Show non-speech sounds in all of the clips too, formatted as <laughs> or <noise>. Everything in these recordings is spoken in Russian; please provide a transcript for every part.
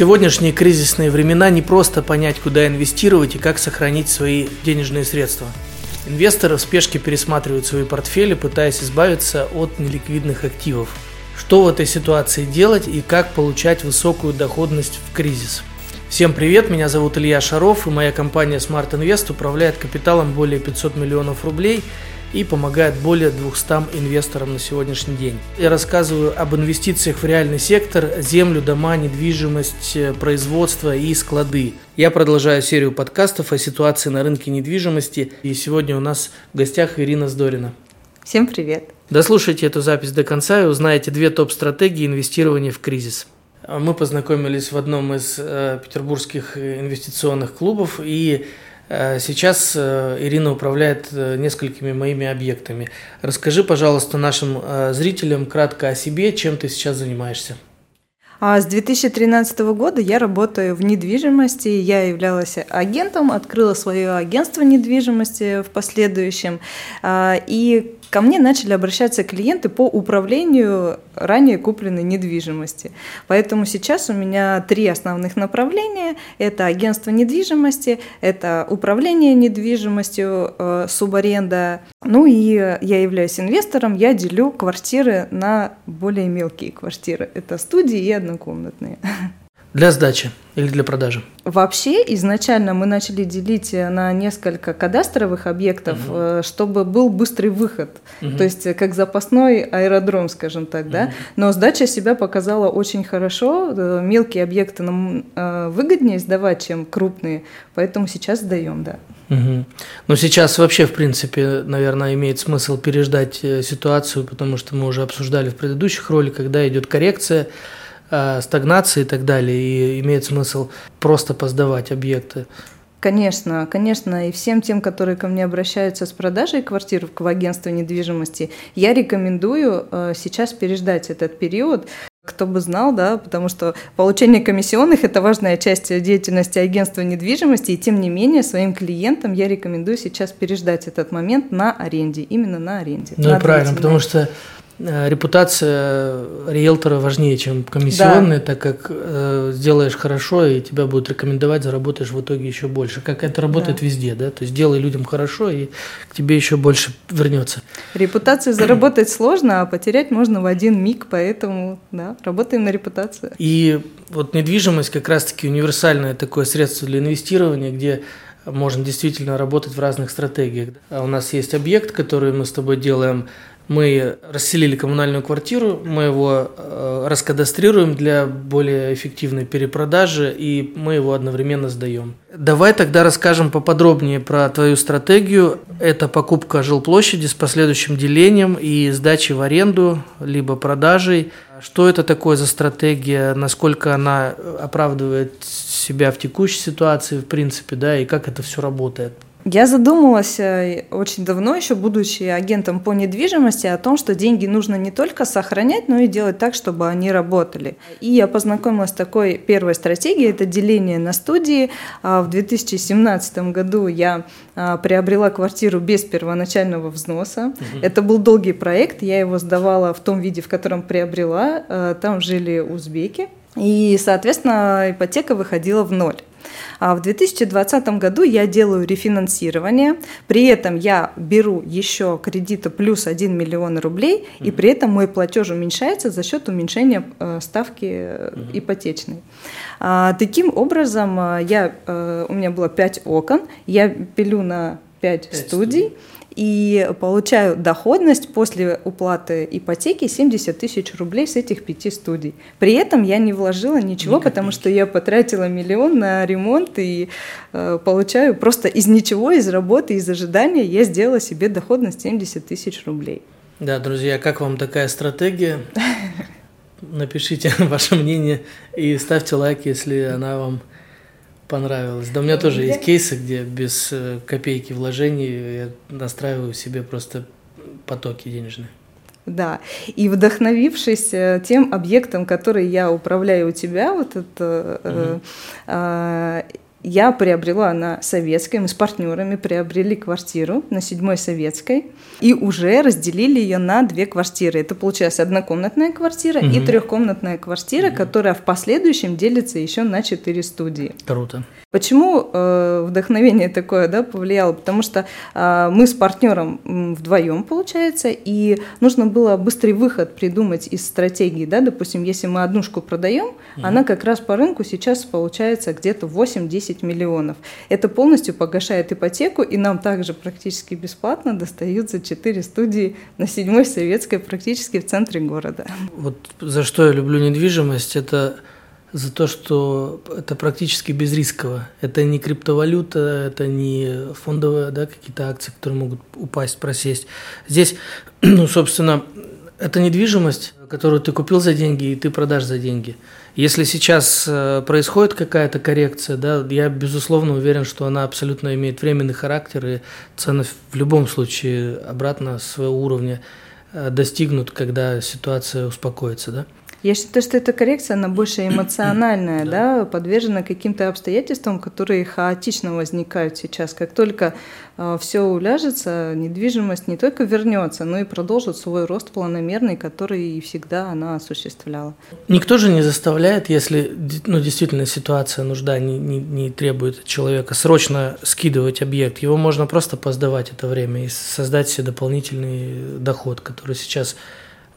сегодняшние кризисные времена не просто понять, куда инвестировать и как сохранить свои денежные средства. Инвесторы в спешке пересматривают свои портфели, пытаясь избавиться от неликвидных активов. Что в этой ситуации делать и как получать высокую доходность в кризис? Всем привет, меня зовут Илья Шаров и моя компания Smart Invest управляет капиталом более 500 миллионов рублей и помогает более 200 инвесторам на сегодняшний день. Я рассказываю об инвестициях в реальный сектор, землю, дома, недвижимость, производство и склады. Я продолжаю серию подкастов о ситуации на рынке недвижимости и сегодня у нас в гостях Ирина Здорина. Всем привет! Дослушайте эту запись до конца и узнаете две топ-стратегии инвестирования в кризис. Мы познакомились в одном из э, петербургских инвестиционных клубов и Э, сейчас э, Ирина управляет э, несколькими моими объектами. Расскажи, пожалуйста, нашим зрителям кратко о себе, чем ты сейчас занимаешься. А с 2013 года я работаю в недвижимости. Я являлась агентом, открыла свое агентство недвижимости в последующем. А, и ко мне начали обращаться клиенты по управлению ранее купленной недвижимости. Поэтому сейчас у меня три основных направления. Это агентство недвижимости, это управление недвижимостью, э, субаренда. Ну и я являюсь инвестором, я делю квартиры на более мелкие квартиры. Это студии и однокомнатные. <laughs> Для сдачи или для продажи? Вообще, изначально мы начали делить на несколько кадастровых объектов, угу. чтобы был быстрый выход. Угу. То есть, как запасной аэродром, скажем так, угу. да. Но сдача себя показала очень хорошо. Э, мелкие объекты нам э, выгоднее сдавать, чем крупные. Поэтому сейчас сдаем, да. Угу. Но сейчас вообще, в принципе, наверное, имеет смысл переждать ситуацию, потому что мы уже обсуждали в предыдущих роликах, когда идет коррекция Э, стагнации и так далее, и имеет смысл просто поздавать объекты. Конечно, конечно, и всем тем, которые ко мне обращаются с продажей квартир в агентство недвижимости, я рекомендую э, сейчас переждать этот период, кто бы знал, да, потому что получение комиссионных – это важная часть деятельности агентства недвижимости, и тем не менее своим клиентам я рекомендую сейчас переждать этот момент на аренде, именно на аренде. Ну и правильно, потому что репутация риэлтора важнее, чем комиссионные, да. так как э, сделаешь хорошо, и тебя будут рекомендовать, заработаешь в итоге еще больше. Как это работает да. везде, да? То есть делай людям хорошо, и к тебе еще больше вернется. Репутацию заработать сложно, а потерять можно в один миг, поэтому да, работаем на репутацию. И вот недвижимость как раз-таки универсальное такое средство для инвестирования, где можно действительно работать в разных стратегиях. А у нас есть объект, который мы с тобой делаем мы расселили коммунальную квартиру, мы его э, раскадастрируем для более эффективной перепродажи, и мы его одновременно сдаем. Давай тогда расскажем поподробнее про твою стратегию. Это покупка жилплощади с последующим делением и сдачей в аренду, либо продажей. Что это такое за стратегия, насколько она оправдывает себя в текущей ситуации, в принципе, да, и как это все работает? Я задумалась э, очень давно, еще будучи агентом по недвижимости, о том, что деньги нужно не только сохранять, но и делать так, чтобы они работали. И я познакомилась с такой первой стратегией, это деление на студии. А в 2017 году я а, приобрела квартиру без первоначального взноса. Угу. Это был долгий проект, я его сдавала в том виде, в котором приобрела. Э, там жили узбеки, и, соответственно, ипотека выходила в ноль. А в 2020 году я делаю рефинансирование, при этом я беру еще кредита плюс 1 миллион рублей, mm-hmm. и при этом мой платеж уменьшается за счет уменьшения э, ставки mm-hmm. ипотечной. А, таким образом, э, я, у меня было 5 окон, я пилю на 5, 5 студий. студий и получаю доходность после уплаты ипотеки 70 тысяч рублей с этих пяти студий. При этом я не вложила ничего, Никаких. потому что я потратила миллион на ремонт и э, получаю просто из ничего, из работы, из ожидания я сделала себе доходность 70 тысяч рублей. Да, друзья, как вам такая стратегия? <laughs> Напишите <laughs> ваше мнение и ставьте лайк, если она вам понравилось. Да у меня тоже есть кейсы, где без э, копейки вложений я настраиваю себе просто потоки денежные. Да, и вдохновившись э, тем объектом, который я управляю у тебя, вот это, угу. э, я приобрела на Советской, мы с партнерами приобрели квартиру на Седьмой Советской и уже разделили ее на две квартиры. Это получилась однокомнатная квартира угу. и трехкомнатная квартира, угу. которая в последующем делится еще на четыре студии. Круто. Почему э, вдохновение такое да, повлияло? Потому что э, мы с партнером вдвоем, получается, и нужно было быстрый выход придумать из стратегии. Да? Допустим, если мы однушку продаем, угу. она как раз по рынку сейчас получается где-то 8-10 миллионов. Это полностью погашает ипотеку, и нам также практически бесплатно достаются 4 студии на седьмой советской практически в центре города. Вот за что я люблю недвижимость, это за то, что это практически безрисково. Это не криптовалюта, это не фондовые да, какие-то акции, которые могут упасть, просесть. Здесь, <clears throat> ну, собственно, это недвижимость, которую ты купил за деньги и ты продашь за деньги. Если сейчас э, происходит какая-то коррекция, да, я безусловно уверен, что она абсолютно имеет временный характер, и цены в любом случае обратно своего уровня э, достигнут, когда ситуация успокоится. Да? Я считаю, что эта коррекция, она больше <clears throat> эмоциональная, да. да, подвержена каким-то обстоятельствам, которые хаотично возникают сейчас. Как только э, все уляжется, недвижимость не только вернется, но и продолжит свой рост планомерный, который и всегда она осуществляла. Никто же не заставляет, если ну, действительно ситуация, нужда не, не, не требует человека срочно скидывать объект. Его можно просто поздавать это время и создать себе дополнительный доход, который сейчас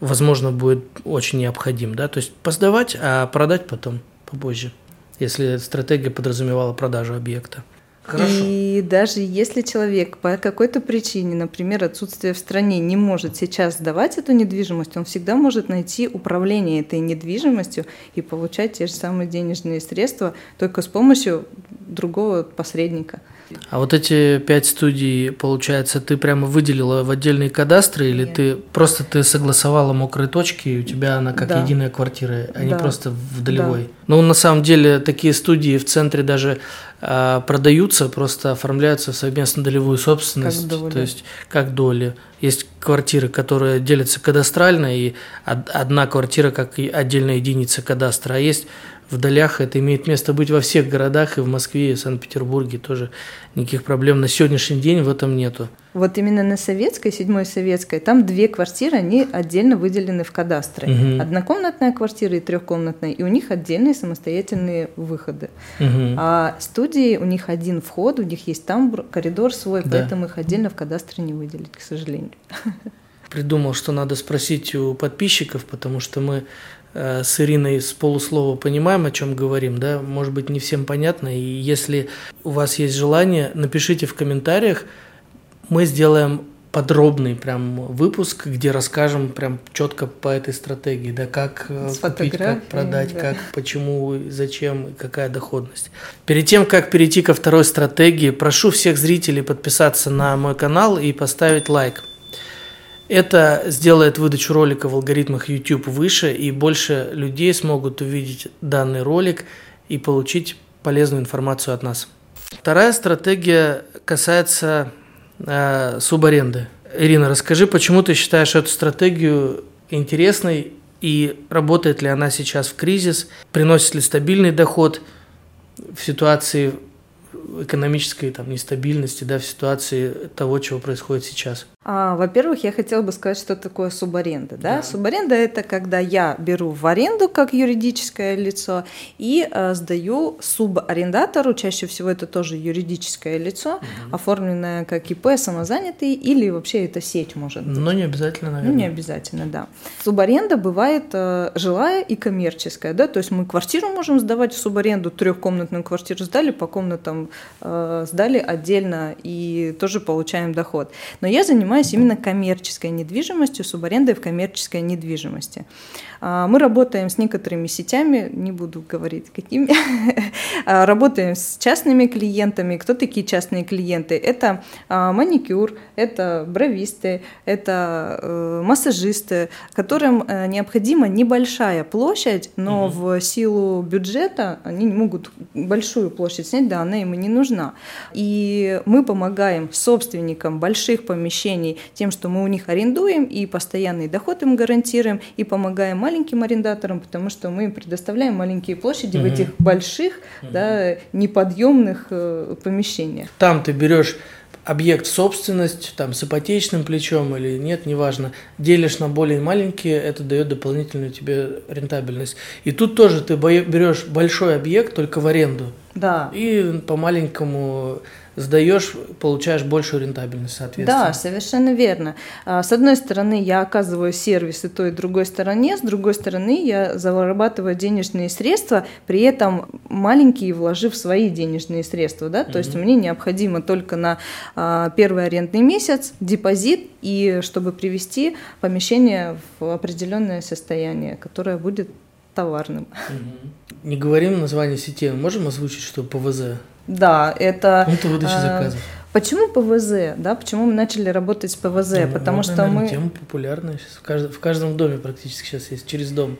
возможно, будет очень необходим. Да? То есть посдавать, а продать потом, попозже, если стратегия подразумевала продажу объекта. Хорошо. И даже если человек по какой-то причине, например, отсутствие в стране, не может сейчас сдавать эту недвижимость, он всегда может найти управление этой недвижимостью и получать те же самые денежные средства только с помощью другого посредника. А вот эти пять студий, получается, ты прямо выделила в отдельные кадастры или Нет. ты просто ты согласовала мокрые точки, и у тебя она как да. единая квартира, а да. не просто в долевой? Да. Ну, на самом деле, такие студии в центре даже э, продаются, просто оформляются в совместно долевую собственность. То есть, как доли. Есть квартиры, которые делятся кадастрально, и одна квартира как отдельная единица кадастра, а есть в долях это имеет место быть во всех городах, и в Москве, и в Санкт-Петербурге тоже никаких проблем на сегодняшний день в этом нету. Вот именно на Советской, седьмой Советской, там две квартиры, они отдельно выделены в кадастры. Угу. Однокомнатная квартира и трехкомнатная, и у них отдельные самостоятельные выходы. Угу. А студии, у них один вход, у них есть там коридор свой, да. поэтому их отдельно в кадастре не выделить, к сожалению. Придумал, что надо спросить у подписчиков, потому что мы с Ириной с полуслова понимаем, о чем говорим, да, может быть, не всем понятно, и если у вас есть желание, напишите в комментариях, мы сделаем подробный прям выпуск, где расскажем прям четко по этой стратегии, да, как э, с купить, как продать, да. как, почему, зачем, какая доходность. Перед тем, как перейти ко второй стратегии, прошу всех зрителей подписаться на мой канал и поставить лайк. Это сделает выдачу ролика в алгоритмах YouTube выше, и больше людей смогут увидеть данный ролик и получить полезную информацию от нас. Вторая стратегия касается э, субаренды. Ирина, расскажи, почему ты считаешь эту стратегию интересной и работает ли она сейчас в кризис, приносит ли стабильный доход в ситуации экономической там, нестабильности, да, в ситуации того, чего происходит сейчас? А, во-первых, я хотела бы сказать, что такое субаренда. Да? Да. Субаренда – это когда я беру в аренду как юридическое лицо и э, сдаю субарендатору, чаще всего это тоже юридическое лицо, угу. оформленное как ИП, самозанятый, или вообще это сеть может быть. Но не обязательно, наверное. Ну, не обязательно, да. Субаренда бывает э, жилая и коммерческая. Да? То есть мы квартиру можем сдавать в субаренду, трехкомнатную квартиру сдали, по комнатам э, сдали отдельно и тоже получаем доход. Но я занимаюсь именно коммерческой недвижимостью, субарендой в коммерческой недвижимости. А, мы работаем с некоторыми сетями, не буду говорить какими, <laughs> а, работаем с частными клиентами. Кто такие частные клиенты? Это а, маникюр, это бровисты, это э, массажисты, которым э, необходима небольшая площадь, но угу. в силу бюджета они не могут большую площадь снять, да, она им и не нужна. И мы помогаем собственникам больших помещений тем, что мы у них арендуем и постоянный доход им гарантируем, и помогаем маленьким арендаторам, потому что мы им предоставляем маленькие площади угу. в этих больших, угу. да, неподъемных э, помещениях. Там ты берешь объект собственность, там с ипотечным плечом или нет, неважно, делишь на более маленькие, это дает дополнительную тебе рентабельность. И тут тоже ты берешь большой объект только в аренду. Да. И по маленькому сдаешь, получаешь большую рентабельность, соответственно. Да, совершенно верно. А, с одной стороны, я оказываю сервис и той, и другой стороне, с другой стороны, я зарабатываю денежные средства, при этом маленькие вложив свои денежные средства. Да? То угу. есть мне необходимо только на а, первый арендный месяц депозит, и чтобы привести помещение в определенное состояние, которое будет товарным. Угу. Не говорим название сети, можем озвучить, что ПВЗ? Да, это... Пункты выдачи э, заказов. Почему ПВЗ? Да, почему мы начали работать с ПВЗ? Ну, Потому модная, что мы... Тема популярная сейчас. В каждом, в каждом доме практически сейчас есть, через дом.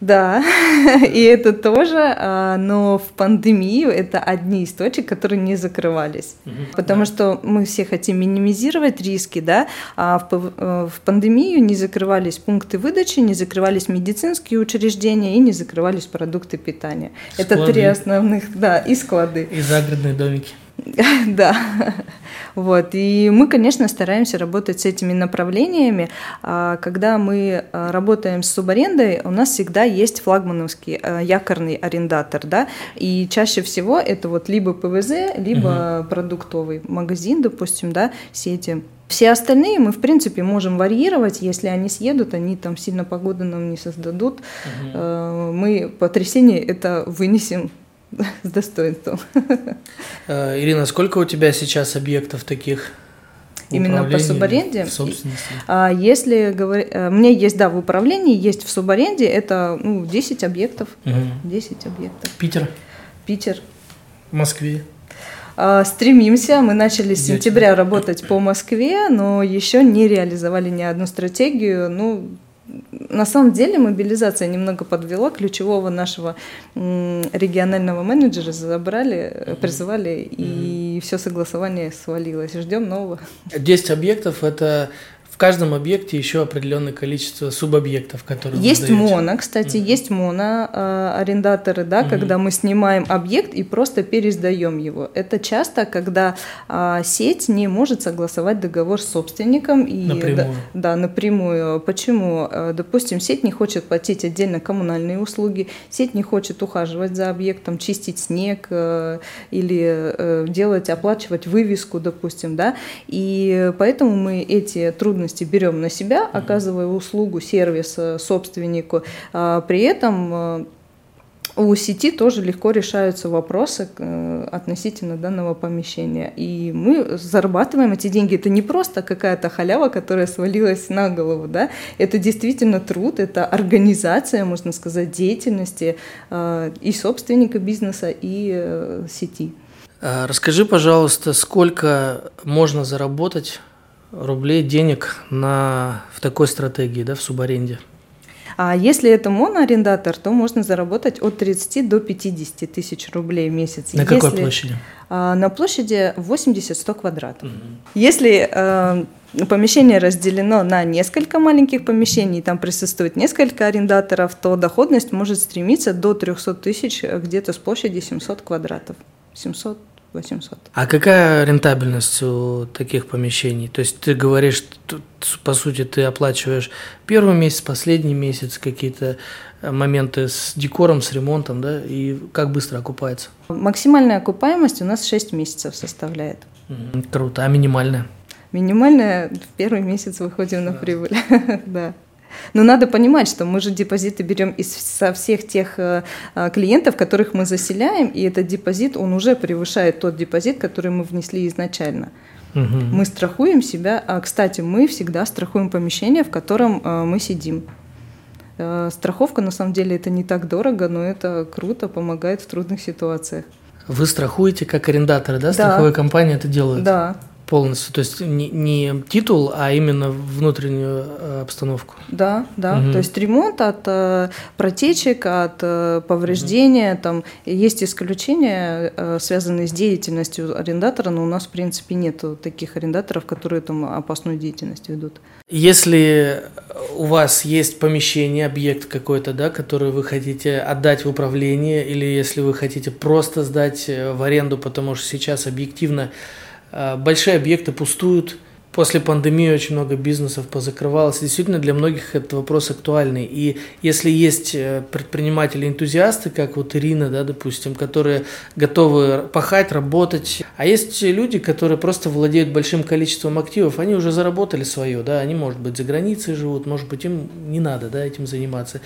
Да, <laughs> и это тоже, а, но в пандемию это одни из точек, которые не закрывались, угу, потому да. что мы все хотим минимизировать риски, да, а в, э, в пандемию не закрывались пункты выдачи, не закрывались медицинские учреждения и не закрывались продукты питания. Склады. Это три основных, да, и склады. И загородные домики. <laughs> Да, вот. И мы, конечно, стараемся работать с этими направлениями. А, когда мы а, работаем с субарендой, у нас всегда есть флагмановский а, якорный арендатор, да, и чаще всего это вот либо ПВЗ, либо угу. продуктовый магазин, допустим, да, сети. Все остальные мы, в принципе, можем варьировать. Если они съедут, они там сильно погоду нам не создадут. Угу. Мы потрясение это вынесем с достоинством. Э, Ирина, сколько у тебя сейчас объектов таких? Именно по субаренде? В собственности. А если говорить, э, мне есть, да, в управлении, есть в субаренде, это ну, 10 объектов. Угу. 10 объектов. Питер? Питер. В Москве? А, стремимся. Мы начали с сентября работать по Москве, но еще не реализовали ни одну стратегию. Ну, на самом деле мобилизация немного подвела ключевого нашего регионального менеджера забрали, призывали, и все согласование свалилось. Ждем нового. 10 объектов – это в каждом объекте еще определенное количество субобъектов, которые Есть моно, кстати, mm-hmm. есть моно э, арендаторы, да, mm-hmm. когда мы снимаем объект и просто пересдаем его. Это часто, когда э, сеть не может согласовать договор с собственником и напрямую. Да, да, напрямую. Почему? Э, допустим, сеть не хочет платить отдельно коммунальные услуги, сеть не хочет ухаживать за объектом, чистить снег э, или э, делать, оплачивать вывеску, допустим, да, и поэтому мы эти трудности трудности берем на себя, оказывая услугу, сервис собственнику. А при этом э, у сети тоже легко решаются вопросы э, относительно данного помещения. И мы зарабатываем эти деньги. Это не просто какая-то халява, которая свалилась на голову. Да? Это действительно труд, это организация, можно сказать, деятельности э, и собственника бизнеса, и сети. А расскажи, пожалуйста, сколько можно заработать рублей денег на, в такой стратегии, да, в субаренде? А если это моноарендатор, то можно заработать от 30 до 50 тысяч рублей в месяц. На если, какой площади? А, на площади 80-100 квадратов. Угу. Если а, помещение разделено на несколько маленьких помещений, там присутствует несколько арендаторов, то доходность может стремиться до 300 тысяч где-то с площади 700 квадратов. 700 800. А какая рентабельность у таких помещений? То есть ты говоришь, по сути, ты оплачиваешь первый месяц, последний месяц, какие-то э, моменты с декором, с ремонтом, да, и как быстро окупается? Максимальная окупаемость у нас 6 месяцев составляет. Круто, а минимальная? Минимальная в первый месяц выходим на прибыль, <laughs> да. Но надо понимать, что мы же депозиты берем из со всех тех э, э, клиентов, которых мы заселяем, и этот депозит, он уже превышает тот депозит, который мы внесли изначально. Угу. Мы страхуем себя. А, кстати, мы всегда страхуем помещение, в котором э, мы сидим. Страховка, на самом деле, это не так дорого, но это круто, помогает в трудных ситуациях. Вы страхуете как арендаторы, да? да. Страховая компания это делает? Да. Полностью, то есть не, не титул, а именно внутреннюю э, обстановку. Да, да, угу. то есть ремонт от э, протечек, от э, повреждения, угу. там есть исключения, э, связанные с деятельностью арендатора, но у нас в принципе нет таких арендаторов, которые там опасную деятельность ведут. Если у вас есть помещение, объект какой-то, да, который вы хотите отдать в управление, или если вы хотите просто сдать э, в аренду, потому что сейчас объективно большие объекты пустуют, после пандемии очень много бизнесов позакрывалось. Действительно, для многих этот вопрос актуальный. И если есть э, предприниматели-энтузиасты, как вот Ирина, да, допустим, которые готовы пахать, работать, а есть люди, которые просто владеют большим количеством активов, они уже заработали свое, да, они, может быть, за границей живут, может быть, им не надо, да, этим заниматься.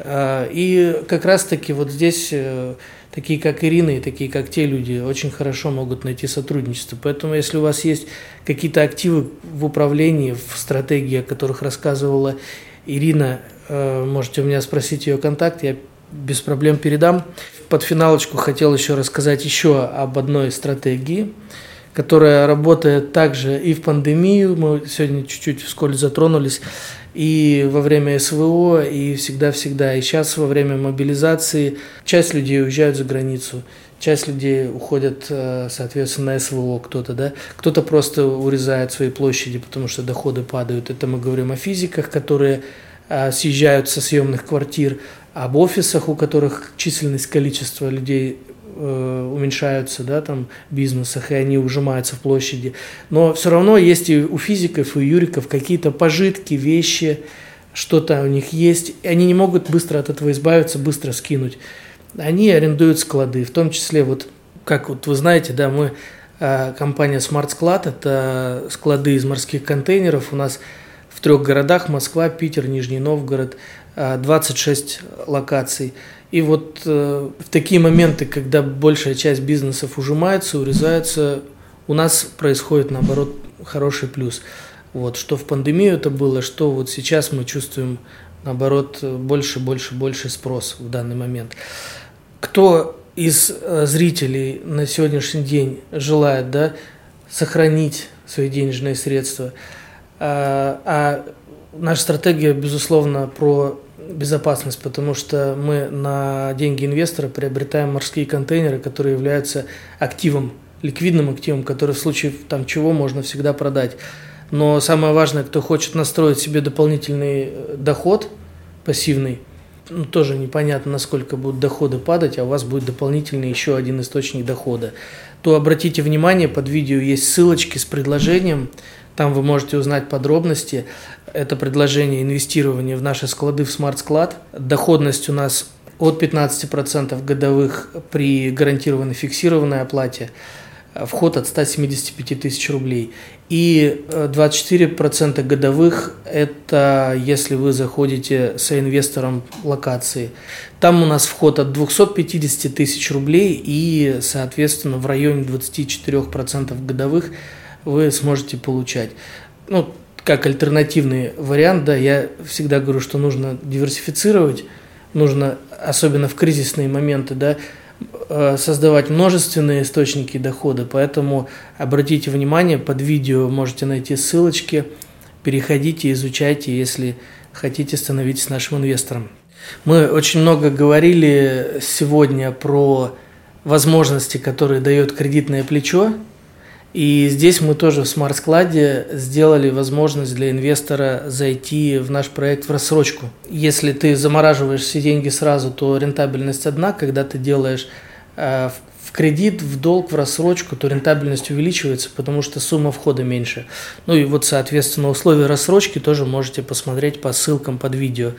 А, и как раз-таки вот здесь э, такие как Ирина и такие как те люди очень хорошо могут найти сотрудничество. Поэтому если у вас есть какие-то активы в управлении, в стратегии, о которых рассказывала Ирина, э, можете у меня спросить ее контакт, я без проблем передам. Под финалочку хотел еще рассказать еще об одной стратегии, которая работает также и в пандемию, мы сегодня чуть-чуть вскользь затронулись, и во время СВО, и всегда-всегда. И сейчас во время мобилизации часть людей уезжают за границу, часть людей уходят, э, соответственно, на СВО кто-то, да, кто-то просто урезает свои площади, потому что доходы падают. Это мы говорим о физиках, которые э, съезжают со съемных квартир, об офисах, у которых численность, количество людей Э, уменьшаются, да, там, в бизнесах, и они ужимаются в площади. Но все равно есть и у физиков, и у юриков какие-то пожитки, вещи, что-то у них есть, и они не могут быстро от этого избавиться, быстро скинуть. Они арендуют склады, в том числе, вот, как вот вы знаете, да, мы, э, компания Smart Sклад, это склады из морских контейнеров, у нас в трех городах, Москва, Питер, Нижний Новгород, 26 э, локаций – и вот э, в такие моменты, когда большая часть бизнесов ужимается, урезается, у нас происходит наоборот хороший плюс. Вот, что в пандемию это было, что вот сейчас мы чувствуем наоборот больше, больше, больше спрос в данный момент. Кто из э, зрителей на сегодняшний день желает да, сохранить свои денежные средства, а, а наша стратегия, безусловно, про безопасность, потому что мы на деньги инвестора приобретаем морские контейнеры, которые являются активом, ликвидным активом, который в случае там чего можно всегда продать. Но самое важное, кто хочет настроить себе дополнительный э, доход пассивный, ну, тоже непонятно, насколько будут доходы падать, а у вас будет дополнительный еще один источник дохода, то обратите внимание, под видео есть ссылочки с предложением, там вы можете узнать подробности. Это предложение инвестирования в наши склады в смарт-склад. Доходность у нас от 15% годовых при гарантированной фиксированной оплате. Вход от 175 тысяч рублей. И 24% годовых – это если вы заходите с инвестором локации. Там у нас вход от 250 тысяч рублей и, соответственно, в районе 24% годовых – вы сможете получать. Ну, как альтернативный вариант, да, я всегда говорю, что нужно диверсифицировать, нужно, особенно в кризисные моменты, да, э, создавать множественные источники дохода, поэтому обратите внимание, под видео можете найти ссылочки, переходите, изучайте, если хотите становиться нашим инвестором. Мы очень много говорили сегодня про возможности, которые дает кредитное плечо, и здесь мы тоже в смарт-складе сделали возможность для инвестора зайти в наш проект в рассрочку. Если ты замораживаешь все деньги сразу, то рентабельность одна. Когда ты делаешь э, в кредит, в долг, в рассрочку, то рентабельность увеличивается, потому что сумма входа меньше. Ну и вот, соответственно, условия рассрочки тоже можете посмотреть по ссылкам под видео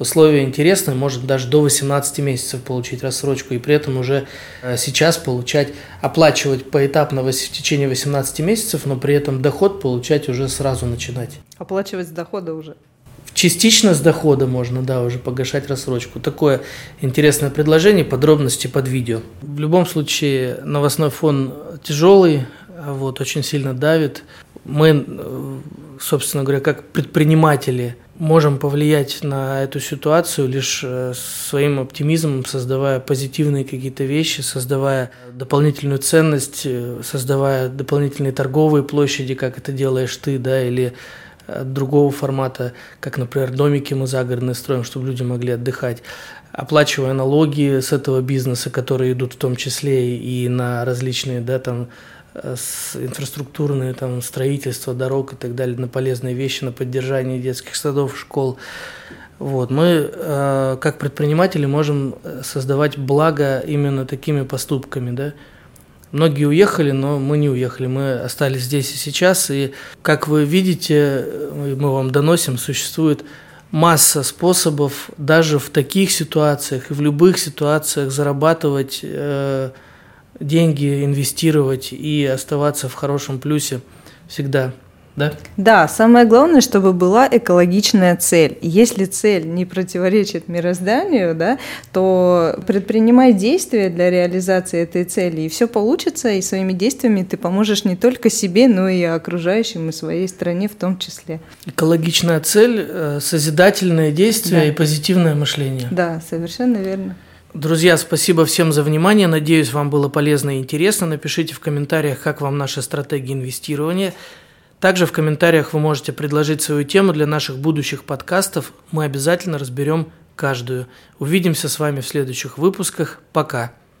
условия интересные, может даже до 18 месяцев получить рассрочку и при этом уже э, сейчас получать, оплачивать поэтапно в течение 18 месяцев, но при этом доход получать уже сразу начинать. Оплачивать с дохода уже? Частично с дохода можно, да, уже погашать рассрочку. Такое интересное предложение, подробности под видео. В любом случае, новостной фон тяжелый, вот, очень сильно давит. Мы, э, собственно говоря, как предприниматели – можем повлиять на эту ситуацию лишь э, своим оптимизмом, создавая позитивные какие-то вещи, создавая дополнительную ценность, э, создавая дополнительные торговые площади, как это делаешь ты, да, или э, другого формата, как, например, домики мы загородные строим, чтобы люди могли отдыхать, оплачивая налоги с этого бизнеса, которые идут в том числе и на различные, да, там, Э, с инфраструктурные там строительство дорог и так далее на полезные вещи на поддержание детских садов школ. Вот. Мы э, как предприниматели можем э, создавать благо именно такими поступками да. Многие уехали но мы не уехали мы остались здесь и сейчас. И как вы видите мы вам доносим существует масса способов даже в таких ситуациях и в любых ситуациях зарабатывать э, деньги инвестировать и оставаться в хорошем плюсе всегда. Да? Да, самое главное, чтобы была экологичная цель. Если цель не противоречит мирозданию, да, то предпринимай действия для реализации этой цели, и все получится, и своими действиями ты поможешь не только себе, но и окружающим, и своей стране в том числе. Экологичная цель, э, созидательное действие да. и позитивное мышление. Да, совершенно верно. Друзья, спасибо всем за внимание. Надеюсь, вам было полезно и интересно. Напишите в комментариях, как вам наша стратегия инвестирования. Также в комментариях вы можете предложить свою тему для наших будущих подкастов. Мы обязательно разберем каждую. Увидимся с вами в следующих выпусках. Пока.